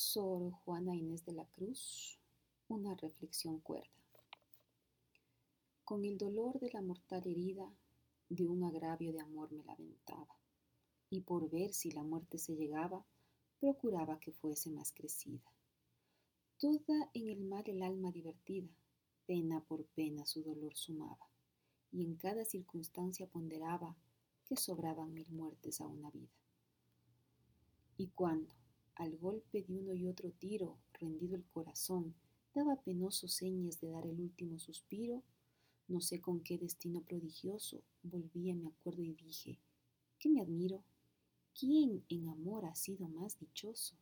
Sor Juana Inés de la Cruz, una reflexión cuerda. Con el dolor de la mortal herida, de un agravio de amor me lamentaba, y por ver si la muerte se llegaba, procuraba que fuese más crecida. Toda en el mal el alma divertida, pena por pena su dolor sumaba, y en cada circunstancia ponderaba que sobraban mil muertes a una vida. Y cuando, al golpe de uno y otro tiro, rendido el corazón, daba penoso señas de dar el último suspiro, no sé con qué destino prodigioso, volví a mi acuerdo y dije, ¿qué me admiro? ¿Quién en amor ha sido más dichoso?